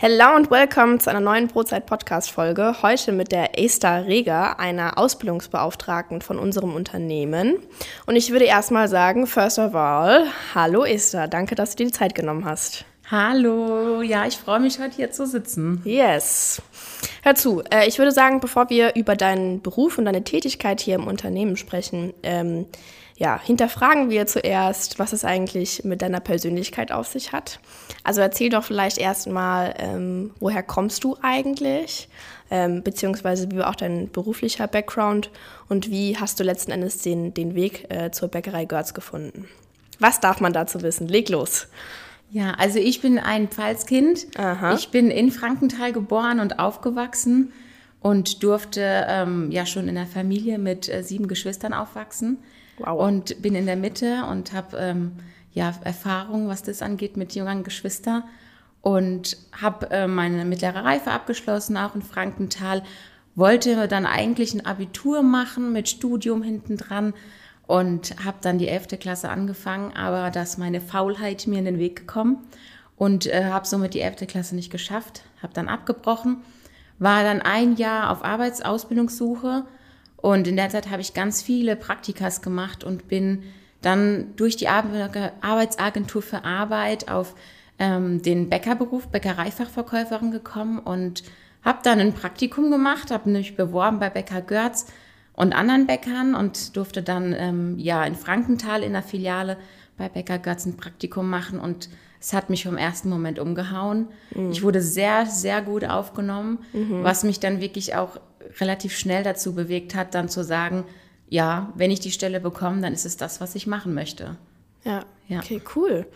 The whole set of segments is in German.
Hello und welcome zu einer neuen Brotzeit-Podcast-Folge. Heute mit der Esther Reger, einer Ausbildungsbeauftragten von unserem Unternehmen. Und ich würde erstmal sagen, first of all, hallo Esther, danke, dass du dir die Zeit genommen hast. Hallo, ja, ich freue mich, heute hier zu sitzen. Yes. Hör zu, äh, ich würde sagen, bevor wir über deinen Beruf und deine Tätigkeit hier im Unternehmen sprechen, ähm, ja, hinterfragen wir zuerst, was es eigentlich mit deiner Persönlichkeit auf sich hat. Also erzähl doch vielleicht erstmal, ähm, woher kommst du eigentlich, ähm, beziehungsweise wie war auch dein beruflicher Background und wie hast du letzten Endes den, den Weg äh, zur Bäckerei Görz gefunden? Was darf man dazu wissen? Leg los. Ja, also ich bin ein Pfalzkind. Aha. Ich bin in Frankenthal geboren und aufgewachsen und durfte ähm, ja schon in der Familie mit äh, sieben Geschwistern aufwachsen. Wow. Und bin in der Mitte und habe ähm, ja Erfahrung, was das angeht, mit jüngeren Geschwistern. Und habe äh, meine mittlere Reife abgeschlossen, auch in Frankenthal. Wollte dann eigentlich ein Abitur machen mit Studium hinten dran und habe dann die 11. Klasse angefangen, aber da ist meine Faulheit mir in den Weg gekommen und äh, habe somit die 11. Klasse nicht geschafft, habe dann abgebrochen, war dann ein Jahr auf Arbeitsausbildungssuche und in der Zeit habe ich ganz viele Praktikas gemacht und bin dann durch die Arbeitsagentur für Arbeit auf ähm, den Bäckerberuf, Bäckereifachverkäuferin gekommen und habe dann ein Praktikum gemacht, habe mich beworben bei Bäcker Görz und anderen Bäckern und durfte dann ähm, ja in Frankenthal in der Filiale bei Bäcker Görz ein Praktikum machen und es hat mich vom ersten Moment umgehauen. Mhm. Ich wurde sehr, sehr gut aufgenommen, mhm. was mich dann wirklich auch relativ schnell dazu bewegt hat, dann zu sagen, ja, wenn ich die Stelle bekomme, dann ist es das, was ich machen möchte. Ja, ja. okay, cool.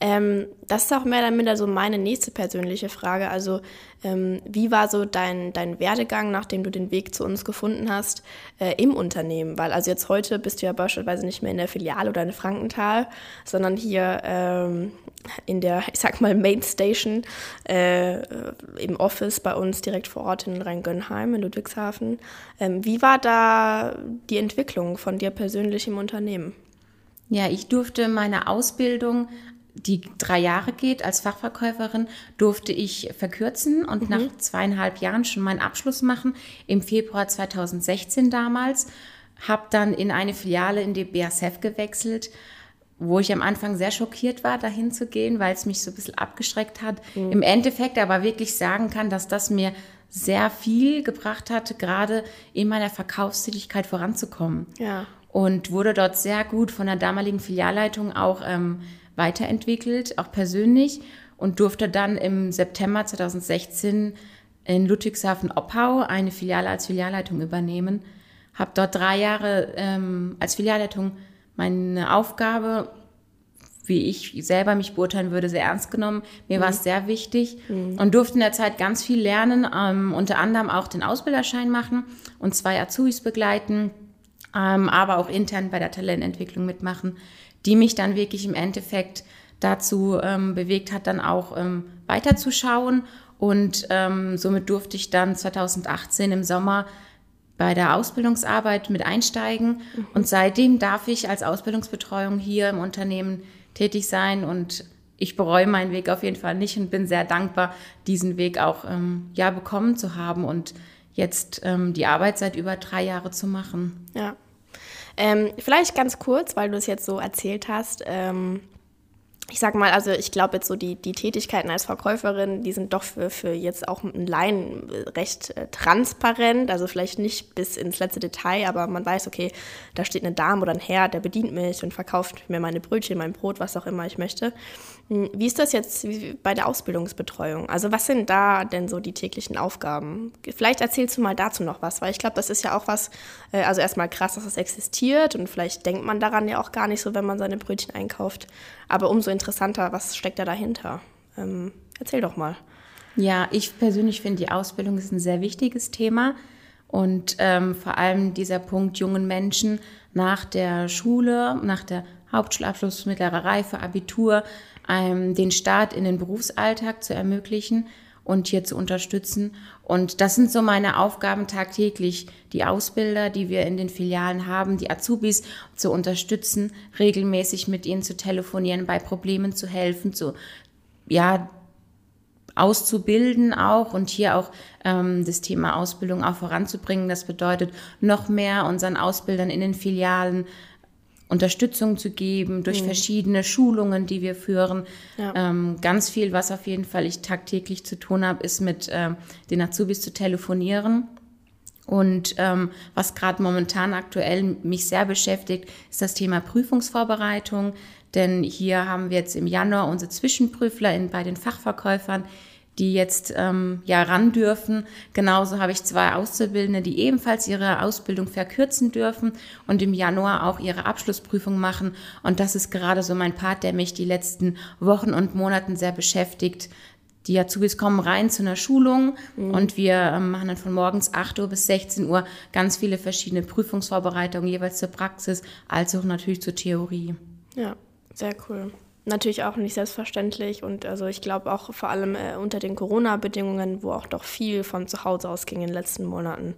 Ähm, das ist auch mehr oder minder so meine nächste persönliche Frage. Also, ähm, wie war so dein, dein Werdegang, nachdem du den Weg zu uns gefunden hast, äh, im Unternehmen? Weil, also jetzt heute bist du ja beispielsweise nicht mehr in der Filiale oder in Frankenthal, sondern hier ähm, in der, ich sag mal, Main Station äh, im Office bei uns direkt vor Ort in Rheingönheim in Ludwigshafen. Ähm, wie war da die Entwicklung von dir persönlich im Unternehmen? Ja, ich durfte meine Ausbildung die drei Jahre geht als Fachverkäuferin, durfte ich verkürzen und mhm. nach zweieinhalb Jahren schon meinen Abschluss machen, im Februar 2016 damals. Habe dann in eine Filiale in die BASF gewechselt, wo ich am Anfang sehr schockiert war, dahin zu gehen, weil es mich so ein bisschen abgeschreckt hat. Mhm. Im Endeffekt aber wirklich sagen kann, dass das mir sehr viel gebracht hat, gerade in meiner Verkaufstätigkeit voranzukommen. Ja. Und wurde dort sehr gut von der damaligen Filialleitung auch ähm, weiterentwickelt, auch persönlich und durfte dann im September 2016 in Ludwigshafen-Oppau eine Filiale als Filialleitung übernehmen. Habe dort drei Jahre ähm, als Filialleitung meine Aufgabe, wie ich selber mich beurteilen würde, sehr ernst genommen. Mir mhm. war es sehr wichtig mhm. und durfte in der Zeit ganz viel lernen, ähm, unter anderem auch den Ausbilderschein machen und zwei Azubis begleiten, ähm, aber auch intern bei der Talententwicklung mitmachen die mich dann wirklich im Endeffekt dazu ähm, bewegt hat, dann auch ähm, weiterzuschauen. Und ähm, somit durfte ich dann 2018 im Sommer bei der Ausbildungsarbeit mit einsteigen. Mhm. Und seitdem darf ich als Ausbildungsbetreuung hier im Unternehmen tätig sein und ich bereue meinen Weg auf jeden Fall nicht und bin sehr dankbar, diesen Weg auch ähm, ja bekommen zu haben und jetzt ähm, die Arbeit seit über drei Jahren zu machen. Ja, ähm, vielleicht ganz kurz, weil du es jetzt so erzählt hast. Ähm, ich sag mal, also ich glaube jetzt so die, die Tätigkeiten als Verkäuferin, die sind doch für, für jetzt auch einen Laien recht äh, transparent, also vielleicht nicht bis ins letzte Detail, aber man weiß, okay, da steht eine Dame oder ein Herr, der bedient mich und verkauft mir meine Brötchen, mein Brot, was auch immer ich möchte. Hm, wie ist das jetzt bei der Ausbildungsbetreuung? Also was sind da denn so die täglichen Aufgaben? Vielleicht erzählst du mal dazu noch was, weil ich glaube, das ist ja auch was, äh, also erstmal krass, dass das existiert und vielleicht denkt man daran ja auch gar nicht so, wenn man seine Brötchen einkauft. Aber umso interessanter, was steckt da dahinter? Ähm, erzähl doch mal. Ja, ich persönlich finde, die Ausbildung ist ein sehr wichtiges Thema. Und ähm, vor allem dieser Punkt, jungen Menschen nach der Schule, nach der Hauptschulabschluss, mittlere Reife, Abitur, ähm, den Start in den Berufsalltag zu ermöglichen und hier zu unterstützen. Und das sind so meine Aufgaben tagtäglich, die Ausbilder, die wir in den Filialen haben, die Azubis zu unterstützen, regelmäßig mit ihnen zu telefonieren, bei Problemen zu helfen, zu, ja, auszubilden auch und hier auch ähm, das Thema Ausbildung auch voranzubringen. Das bedeutet, noch mehr unseren Ausbildern in den Filialen Unterstützung zu geben durch mhm. verschiedene Schulungen, die wir führen. Ja. Ähm, ganz viel, was auf jeden Fall ich tagtäglich zu tun habe, ist mit ähm, den Azubis zu telefonieren. Und ähm, was gerade momentan aktuell mich sehr beschäftigt, ist das Thema Prüfungsvorbereitung. Denn hier haben wir jetzt im Januar unsere Zwischenprüfler in, bei den Fachverkäufern, die jetzt ähm, ja ran dürfen. Genauso habe ich zwei Auszubildende, die ebenfalls ihre Ausbildung verkürzen dürfen und im Januar auch ihre Abschlussprüfung machen. Und das ist gerade so mein Part, der mich die letzten Wochen und Monaten sehr beschäftigt. Die Azubis kommen rein zu einer Schulung mhm. und wir ähm, machen dann von morgens 8 Uhr bis 16 Uhr ganz viele verschiedene Prüfungsvorbereitungen, jeweils zur Praxis, als auch natürlich zur Theorie. Ja, sehr cool natürlich auch nicht selbstverständlich und also ich glaube auch vor allem äh, unter den Corona-Bedingungen, wo auch doch viel von zu Hause ausging in den letzten Monaten,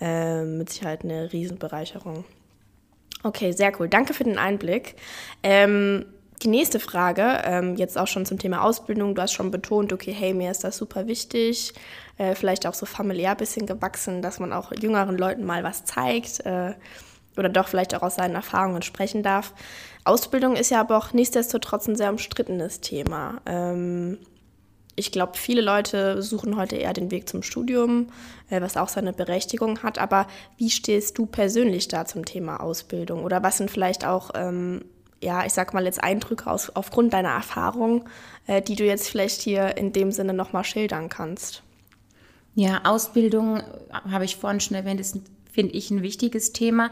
äh, mit Sicherheit eine Riesenbereicherung. Okay, sehr cool. Danke für den Einblick. Ähm, die nächste Frage, ähm, jetzt auch schon zum Thema Ausbildung. Du hast schon betont, okay, hey, mir ist das super wichtig. Äh, vielleicht auch so familiär ein bisschen gewachsen, dass man auch jüngeren Leuten mal was zeigt äh, oder doch vielleicht auch aus seinen Erfahrungen sprechen darf. Ausbildung ist ja aber auch nichtsdestotrotz ein sehr umstrittenes Thema. Ähm, ich glaube, viele Leute suchen heute eher den Weg zum Studium, äh, was auch seine Berechtigung hat. Aber wie stehst du persönlich da zum Thema Ausbildung? Oder was sind vielleicht auch, ähm, ja, ich sag mal jetzt Eindrücke aus, aufgrund deiner Erfahrung, äh, die du jetzt vielleicht hier in dem Sinne nochmal schildern kannst? Ja, Ausbildung, äh, habe ich vorhin schon erwähnt, ist, finde ich, ein wichtiges Thema.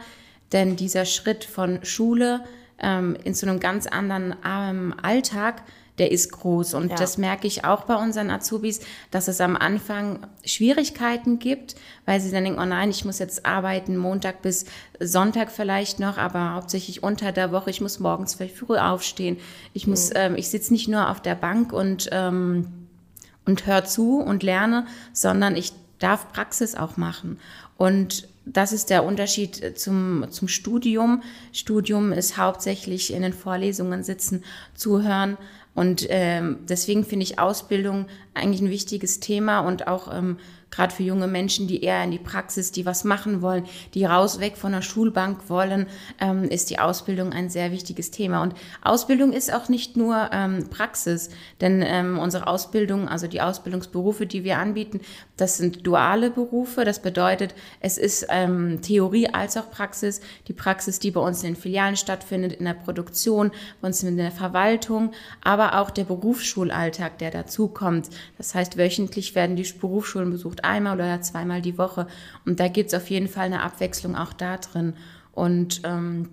Denn dieser Schritt von Schule ähm, in so einem ganz anderen ähm, Alltag, der ist groß. Und ja. das merke ich auch bei unseren Azubis, dass es am Anfang Schwierigkeiten gibt, weil sie dann denken, oh nein, ich muss jetzt arbeiten, Montag bis Sonntag vielleicht noch, aber hauptsächlich unter der Woche. Ich muss morgens vielleicht früh aufstehen. Ich muss, mhm. ähm, ich sitze nicht nur auf der Bank und, ähm, und höre zu und lerne, sondern ich darf Praxis auch machen. Und das ist der Unterschied zum, zum Studium. Studium ist hauptsächlich in den Vorlesungen sitzen, zuhören. Und ähm, deswegen finde ich Ausbildung eigentlich ein wichtiges Thema und auch ähm, gerade für junge Menschen, die eher in die Praxis, die was machen wollen, die raus weg von der Schulbank wollen, ähm, ist die Ausbildung ein sehr wichtiges Thema. Und Ausbildung ist auch nicht nur ähm, Praxis, denn ähm, unsere Ausbildung, also die Ausbildungsberufe, die wir anbieten, das sind duale Berufe. Das bedeutet, es ist ähm, Theorie als auch Praxis. Die Praxis, die bei uns in den Filialen stattfindet, in der Produktion, bei uns in der Verwaltung, aber auch der Berufsschulalltag, der dazukommt. Das heißt, wöchentlich werden die Berufsschulen besucht versucht einmal oder zweimal die Woche. Und da gibt es auf jeden Fall eine Abwechslung auch da drin. Und ähm,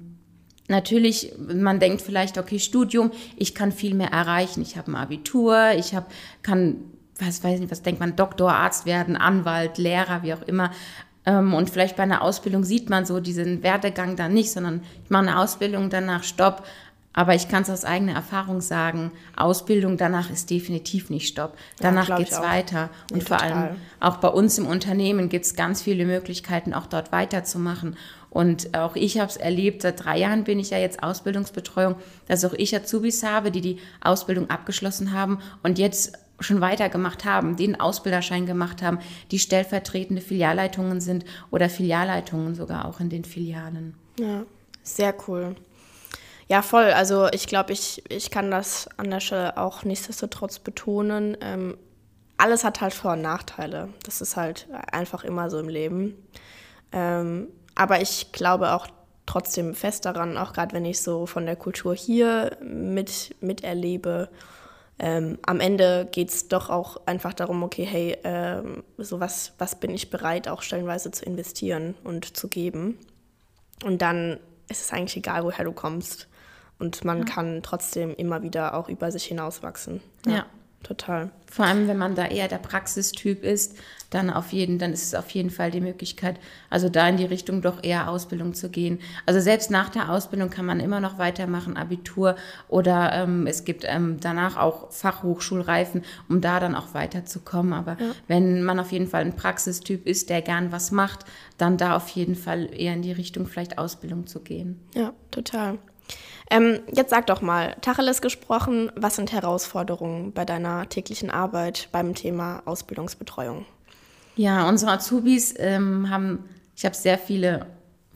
Natürlich, man denkt vielleicht, okay, Studium, ich kann viel mehr erreichen. Ich habe ein Abitur, ich habe, kann, was weiß ich, was denkt man, Doktor, Arzt werden, Anwalt, Lehrer, wie auch immer. Ähm, und vielleicht bei einer Ausbildung sieht man so diesen Werdegang dann nicht, sondern ich mache eine Ausbildung, danach Stopp, aber ich kann es aus eigener Erfahrung sagen, Ausbildung danach ist definitiv nicht Stopp. Danach ja, geht's weiter. Und nee, vor total. allem auch bei uns im Unternehmen gibt es ganz viele Möglichkeiten, auch dort weiterzumachen. Und auch ich habe es erlebt, seit drei Jahren bin ich ja jetzt Ausbildungsbetreuung, dass auch ich Azubis habe, die die Ausbildung abgeschlossen haben und jetzt schon weitergemacht haben, den Ausbilderschein gemacht haben, die stellvertretende Filialleitungen sind oder Filialleitungen sogar auch in den Filialen. Ja, sehr cool. Ja, voll. Also ich glaube, ich, ich kann das an der Stelle auch nichtsdestotrotz betonen. Ähm, alles hat halt Vor- und Nachteile. Das ist halt einfach immer so im Leben. Ähm, aber ich glaube auch trotzdem fest daran, auch gerade wenn ich so von der Kultur hier mit, miterlebe, ähm, am Ende geht es doch auch einfach darum, okay, hey, ähm, so was, was bin ich bereit, auch stellenweise zu investieren und zu geben. Und dann ist es eigentlich egal, woher du kommst. Und man ja. kann trotzdem immer wieder auch über sich hinauswachsen. Ja, ja, total. Vor allem, wenn man da eher der Praxistyp ist, dann auf jeden, dann ist es auf jeden Fall die Möglichkeit, also da in die Richtung doch eher Ausbildung zu gehen. Also selbst nach der Ausbildung kann man immer noch weitermachen, Abitur oder ähm, es gibt ähm, danach auch Fachhochschulreifen, um da dann auch weiterzukommen. Aber ja. wenn man auf jeden Fall ein Praxistyp ist, der gern was macht, dann da auf jeden Fall eher in die Richtung vielleicht Ausbildung zu gehen. Ja, total. Ähm, jetzt sag doch mal, Tacheles gesprochen, was sind Herausforderungen bei deiner täglichen Arbeit beim Thema Ausbildungsbetreuung? Ja, unsere Azubis ähm, haben, ich habe sehr viele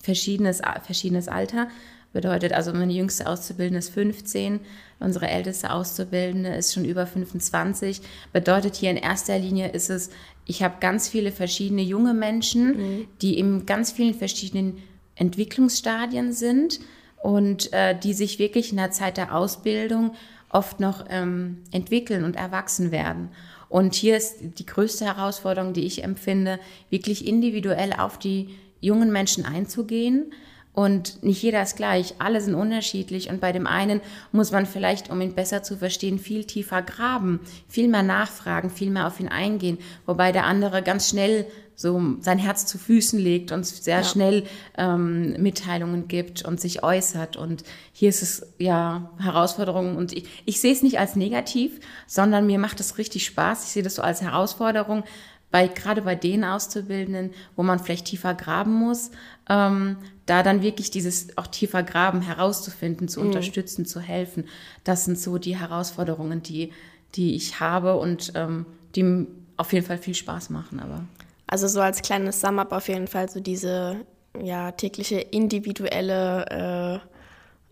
verschiedenes, verschiedenes Alter. Bedeutet also, meine jüngste Auszubildende ist 15, unsere älteste Auszubildende ist schon über 25. Bedeutet hier in erster Linie ist es, ich habe ganz viele verschiedene junge Menschen, mhm. die in ganz vielen verschiedenen Entwicklungsstadien sind und äh, die sich wirklich in der Zeit der Ausbildung oft noch ähm, entwickeln und erwachsen werden. Und hier ist die größte Herausforderung, die ich empfinde, wirklich individuell auf die jungen Menschen einzugehen. Und nicht jeder ist gleich, alle sind unterschiedlich. Und bei dem einen muss man vielleicht, um ihn besser zu verstehen, viel tiefer graben, viel mehr nachfragen, viel mehr auf ihn eingehen. Wobei der andere ganz schnell so sein Herz zu Füßen legt und sehr ja. schnell ähm, Mitteilungen gibt und sich äußert. Und hier ist es ja Herausforderung. Und ich, ich sehe es nicht als negativ, sondern mir macht es richtig Spaß. Ich sehe das so als Herausforderung, bei, gerade bei den Auszubildenden, wo man vielleicht tiefer graben muss, ähm, da dann wirklich dieses auch tiefer Graben herauszufinden, zu mhm. unterstützen, zu helfen. Das sind so die Herausforderungen, die, die ich habe und ähm, die auf jeden Fall viel Spaß machen. Aber also so als kleines Sum-up auf jeden Fall so diese ja, tägliche individuelle äh,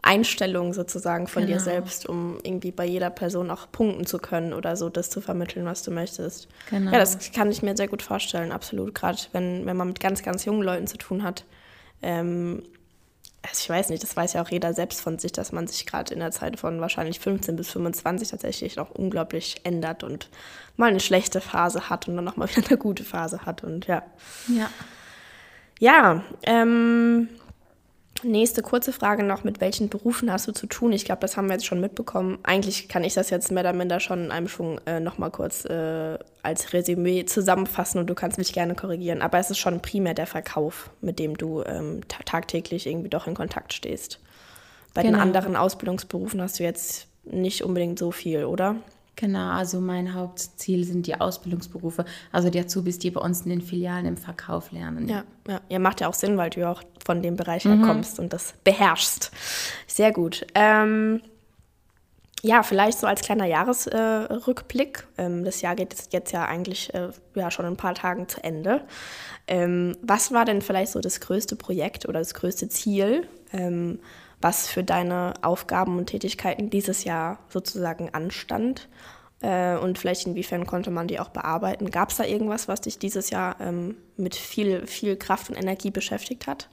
Einstellung sozusagen von genau. dir selbst, um irgendwie bei jeder Person auch punkten zu können oder so das zu vermitteln, was du möchtest. Genau. Ja, das kann ich mir sehr gut vorstellen, absolut. Gerade wenn, wenn man mit ganz, ganz jungen Leuten zu tun hat. Ähm, also ich weiß nicht, das weiß ja auch jeder selbst von sich, dass man sich gerade in der Zeit von wahrscheinlich 15 bis 25 tatsächlich noch unglaublich ändert und mal eine schlechte Phase hat und dann nochmal wieder eine gute Phase hat und ja. Ja. Ja, ähm, Nächste kurze Frage noch, mit welchen Berufen hast du zu tun? Ich glaube, das haben wir jetzt schon mitbekommen. Eigentlich kann ich das jetzt mehr oder minder schon in einem Schwung äh, nochmal kurz äh, als Resümee zusammenfassen und du kannst mich gerne korrigieren. Aber es ist schon primär der Verkauf, mit dem du ähm, tagtäglich irgendwie doch in Kontakt stehst. Bei genau. den anderen Ausbildungsberufen hast du jetzt nicht unbedingt so viel, oder? Genau, also mein Hauptziel sind die Ausbildungsberufe, also die Azubis, die bei uns in den Filialen im Verkauf lernen. Ja, ja, ja macht ja auch Sinn, weil du ja auch von dem Bereich mhm. herkommst und das beherrschst. Sehr gut. Ähm, ja, vielleicht so als kleiner Jahresrückblick. Äh, ähm, das Jahr geht jetzt ja eigentlich äh, ja, schon in ein paar Tagen zu Ende. Ähm, was war denn vielleicht so das größte Projekt oder das größte Ziel? Was für deine Aufgaben und Tätigkeiten dieses Jahr sozusagen anstand äh, und vielleicht inwiefern konnte man die auch bearbeiten. Gab es da irgendwas, was dich dieses Jahr ähm, mit viel, viel Kraft und Energie beschäftigt hat?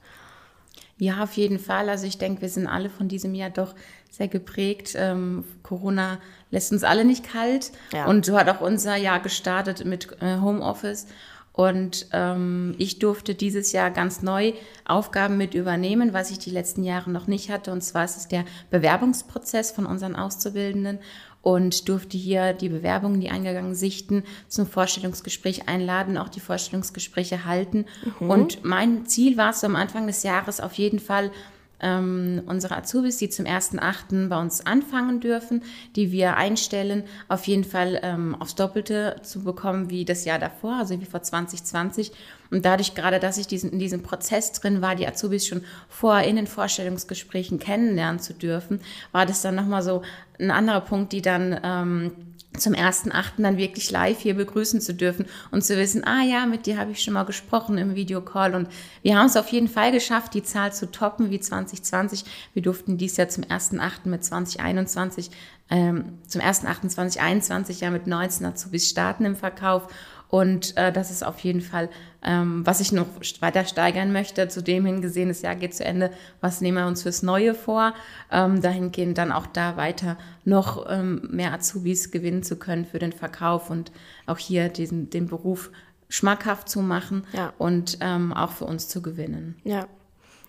Ja, auf jeden Fall. Also ich denke, wir sind alle von diesem Jahr doch sehr geprägt. Ähm, Corona lässt uns alle nicht kalt. Ja. Und so hat auch unser Jahr gestartet mit äh, Homeoffice. Und ähm, ich durfte dieses Jahr ganz neu Aufgaben mit übernehmen, was ich die letzten Jahre noch nicht hatte. Und zwar ist es der Bewerbungsprozess von unseren Auszubildenden und durfte hier die Bewerbungen, die eingegangen sichten, zum Vorstellungsgespräch einladen, auch die Vorstellungsgespräche halten. Mhm. Und mein Ziel war es am Anfang des Jahres auf jeden Fall, ähm, unsere Azubis, die zum 1.8. bei uns anfangen dürfen, die wir einstellen, auf jeden Fall ähm, aufs Doppelte zu bekommen wie das Jahr davor, also wie vor 2020. Und dadurch gerade, dass ich diesen, in diesem Prozess drin war, die Azubis schon vorher in den Vorstellungsgesprächen kennenlernen zu dürfen, war das dann nochmal so ein anderer Punkt, die dann... Ähm, zum ersten Achten dann wirklich live hier begrüßen zu dürfen und zu wissen, ah ja, mit dir habe ich schon mal gesprochen im Videocall und wir haben es auf jeden Fall geschafft, die Zahl zu toppen wie 2020. Wir durften dies Jahr zum ersten Achten mit 2021, ähm, zum ersten Achten 2021 ja mit 19 Azubis starten im Verkauf und äh, das ist auf jeden Fall, ähm, was ich noch weiter steigern möchte. Zu dem hingesehen, das Jahr geht zu Ende. Was nehmen wir uns fürs Neue vor? Ähm, dahingehend dann auch da weiter noch ähm, mehr Azubis gewinnen zu können für den Verkauf und auch hier diesen, den Beruf schmackhaft zu machen ja. und ähm, auch für uns zu gewinnen. Ja.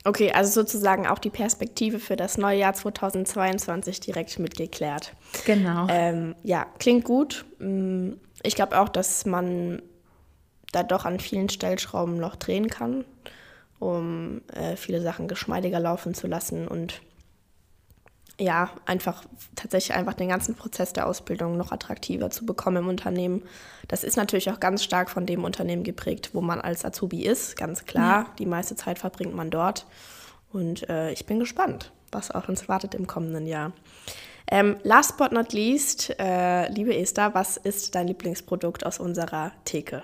Okay, also sozusagen auch die Perspektive für das neue Jahr 2022 direkt mitgeklärt. Genau. Ähm, ja, klingt gut. Ich glaube auch, dass man da doch an vielen Stellschrauben noch drehen kann, um äh, viele Sachen geschmeidiger laufen zu lassen und ja, einfach tatsächlich einfach den ganzen Prozess der Ausbildung noch attraktiver zu bekommen im Unternehmen. Das ist natürlich auch ganz stark von dem Unternehmen geprägt, wo man als Azubi ist, ganz klar. Ja. Die meiste Zeit verbringt man dort. Und äh, ich bin gespannt, was auf uns wartet im kommenden Jahr. Ähm, last but not least, äh, liebe Esther, was ist dein Lieblingsprodukt aus unserer Theke?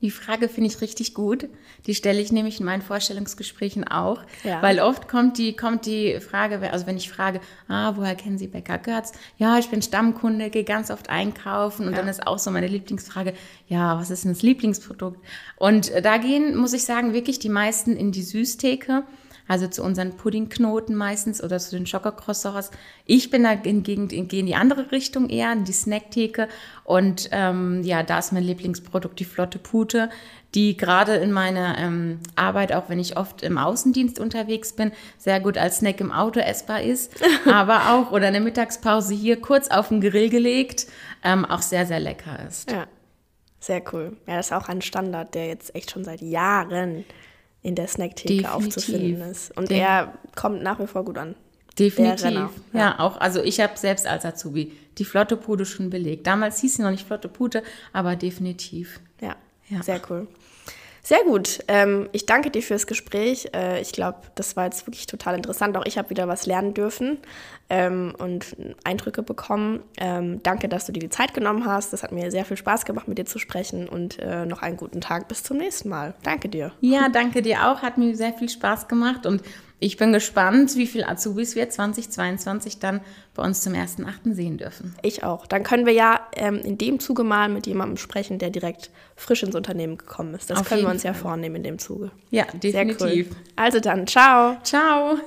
Die Frage finde ich richtig gut. Die stelle ich nämlich in meinen Vorstellungsgesprächen auch, Ja. weil oft kommt die, kommt die Frage, also wenn ich frage, ah, woher kennen Sie Becker Götz? Ja, ich bin Stammkunde, gehe ganz oft einkaufen und Ja. dann ist auch so meine Lieblingsfrage, ja, was ist denn das Lieblingsprodukt? Und äh, da gehen, muss ich sagen, wirklich die meisten in die Süßtheke. Also zu unseren Puddingknoten meistens oder zu den Schokocroissants. Ich bin da hingegen in, gehe in die andere Richtung eher, in die Snacktheke. Und ähm, ja, da ist mein Lieblingsprodukt die Flotte Pute, die gerade in meiner ähm, Arbeit, auch wenn ich oft im Außendienst unterwegs bin, sehr gut als Snack im Auto essbar ist. aber auch oder in der Mittagspause hier kurz auf den Grill gelegt, ähm, auch sehr, sehr lecker ist. Ja, sehr cool. Ja, das ist auch ein Standard, der jetzt echt schon seit Jahren in der Snacktheke Definitiv. aufzufinden ist. Und Den- er kommt nach wie vor gut an. Definitiv. Renner, ja. auch. Also ich habe selbst als Azubi die Flotte Pute schon belegt. Damals hieß sie noch nicht Flotte Pute, aber definitiv. Ja, Ja. sehr cool. Sehr gut. Ähm, ich danke dir fürs Gespräch. Äh, ich glaube, das war jetzt wirklich total interessant. Auch ich habe wieder was lernen dürfen ähm, und Eindrücke bekommen. Ähm, danke, dass du dir die Zeit genommen hast. Das hat mir sehr viel Spaß gemacht, mit dir zu sprechen und äh, noch einen guten Tag. Bis zum nächsten Mal. Danke dir. Ja, danke dir auch. Hat mir sehr viel Spaß gemacht und ich bin gespannt, wie viele Azubis wir 2022 dann bei uns zum 1.8. sehen dürfen. Ich auch. Dann können wir ja ähm, in dem Zuge mal mit jemandem sprechen, der direkt frisch ins Unternehmen gekommen ist. Das Auf können wir uns ja vornehmen in dem Zuge. Ja, definitiv. cool. Also dann, ciao. Ciao.